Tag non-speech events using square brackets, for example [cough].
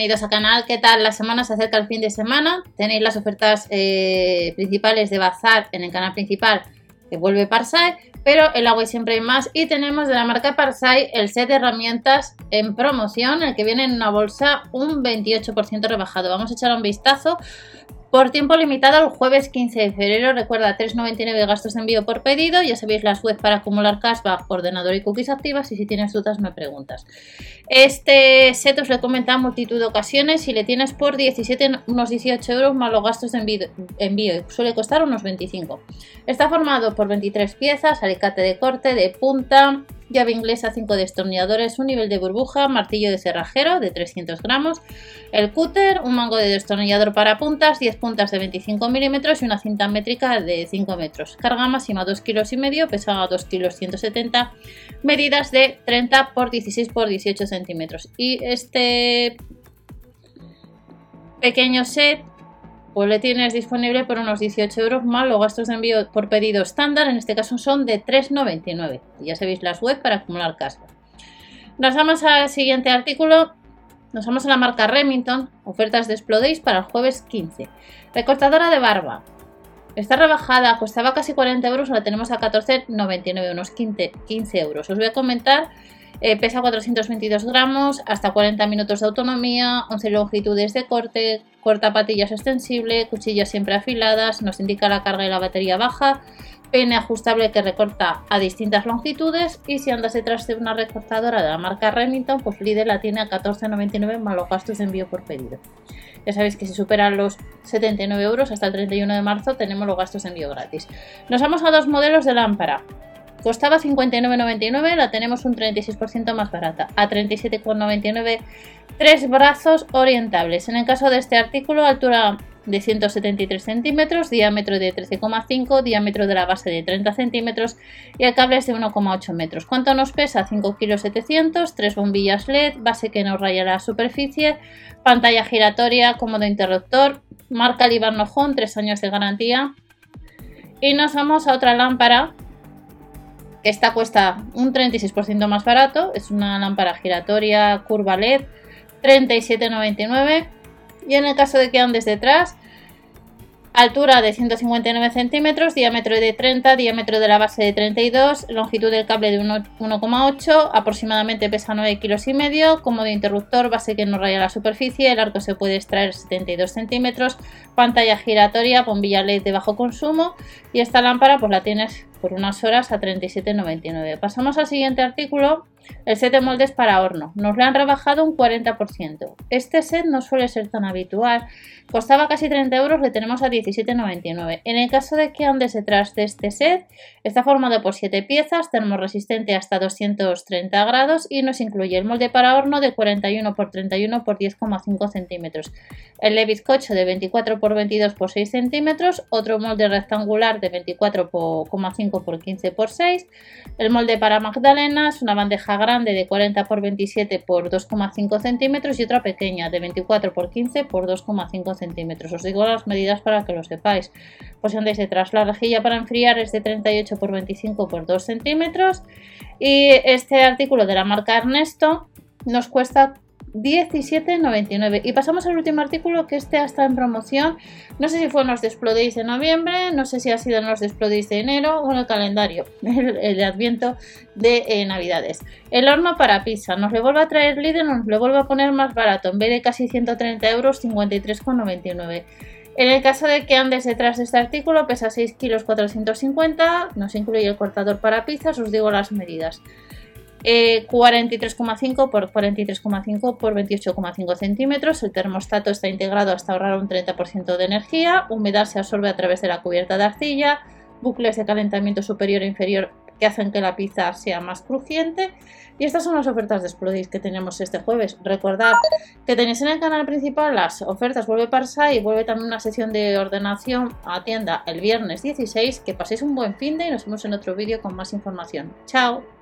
Bienvenidos al canal, ¿qué tal? La semana se acerca el fin de semana, tenéis las ofertas eh, principales de Bazar en el canal principal que vuelve Parsai, pero en la web siempre hay más y tenemos de la marca Parsai el set de herramientas en promoción, el que viene en una bolsa un 28% rebajado. Vamos a echar un vistazo por tiempo limitado el jueves 15 de febrero, recuerda 3,99 gastos de envío por pedido. Ya sabéis las webs para acumular cashback, ordenador y cookies activas. Y si tienes dudas, me preguntas. Este set os lo he comentado en multitud de ocasiones. Si le tienes por 17, unos 18 euros más los gastos de envío, envío suele costar unos 25. Está formado por 23 piezas, alicate de corte, de punta, llave inglesa 5 destornilladores, un nivel de burbuja, martillo de cerrajero de 300 gramos, el cúter, un mango de destornillador para puntas, 10 puntas de 25 milímetros y una cinta métrica de 5 metros. Carga máxima 2 kilos y medio, pesaba 2 kilos 170, medidas de 30 por 16 por 18 centímetros. Y este pequeño set pues le tienes disponible por unos 18 euros más los gastos de envío por pedido estándar, en este caso son de 3,99. Ya sabéis las web para acumular cashback. Nos vamos al siguiente artículo. Nos vamos a la marca Remington, ofertas de Explodays para el jueves 15. Recortadora de barba. Está rebajada, costaba casi 40 euros, la tenemos a 14,99, unos 15, 15 euros. Os voy a comentar eh, pesa 422 gramos, hasta 40 minutos de autonomía, 11 longitudes de corte, corta patillas extensible, cuchillas siempre afiladas, nos indica la carga y la batería baja, pene ajustable que recorta a distintas longitudes y si andas detrás de una recortadora de la marca Remington, pues Lidl la tiene a 14,99 más los gastos de envío por pedido. Ya sabéis que si superan los 79 euros hasta el 31 de marzo tenemos los gastos de envío gratis. Nos vamos a dos modelos de lámpara. Costaba 59,99, la tenemos un 36% más barata, a 37,99 tres brazos orientables. En el caso de este artículo, altura de 173 centímetros, diámetro de 13,5, diámetro de la base de 30 centímetros y el cable es de 1,8 metros. ¿Cuánto nos pesa? 5 kilos 700, tres bombillas LED, base que nos raya la superficie, pantalla giratoria, cómodo interruptor, marca Libarnojón, 3 años de garantía. Y nos vamos a otra lámpara esta cuesta un 36% más barato, es una lámpara giratoria curva LED, 37,99. Y en el caso de que andes detrás, altura de 159 centímetros, diámetro de 30, diámetro de la base de 32, longitud del cable de 1,8, aproximadamente pesa 9 kilos y medio, como de interruptor, base que no raya la superficie, el arco se puede extraer 72 centímetros, pantalla giratoria, bombilla LED de bajo consumo y esta lámpara pues la tienes por unas horas a 37,99. Pasamos al siguiente artículo, el set de moldes para horno. Nos lo han rebajado un 40%. Este set no suele ser tan habitual. Costaba casi 30 euros, le tenemos a 17,99. En el caso de que andes detrás de este set, está formado por 7 piezas, termoresistente hasta 230 grados y nos incluye el molde para horno de 41 x 31 x 10,5 centímetros, el de bizcocho de 24 x 22 x 6 centímetros, otro molde rectangular de 24 x 5 x 15 x 6, el molde para magdalenas, una bandeja grande de 40 x 27 x 2,5 centímetros y otra pequeña de 24 x 15 x 2,5 centímetros. Os digo las medidas para que lo sepáis. Pues andáis detrás, la rejilla para enfriar es de 38 x 25 x 2 centímetros y este artículo de la marca Ernesto nos cuesta 17,99. Y pasamos al último artículo que este está en promoción. No sé si fue en los Desplodays de noviembre, no sé si ha sido en los Desplodays de enero o en el calendario, [laughs] el, adviento de eh, Navidades. El horno para pizza. Nos le vuelve a traer líder, nos le vuelve a poner más barato. En vez de casi 130 euros, 53,99. En el caso de que andes detrás de este artículo, pesa 6 kilos 450, nos incluye el cortador para pizzas, os digo las medidas. 43,5 eh, por 43,5 por 28,5 centímetros. El termostato está integrado hasta ahorrar un 30% de energía. Humedad se absorbe a través de la cubierta de arcilla. Bucles de calentamiento superior e inferior que hacen que la pizza sea más crujiente. Y estas son las ofertas de Explodis que tenemos este jueves. Recordad que tenéis en el canal principal las ofertas Vuelve Parsa y vuelve también una sesión de ordenación a tienda el viernes 16. Que paséis un buen fin de y nos vemos en otro vídeo con más información. ¡Chao!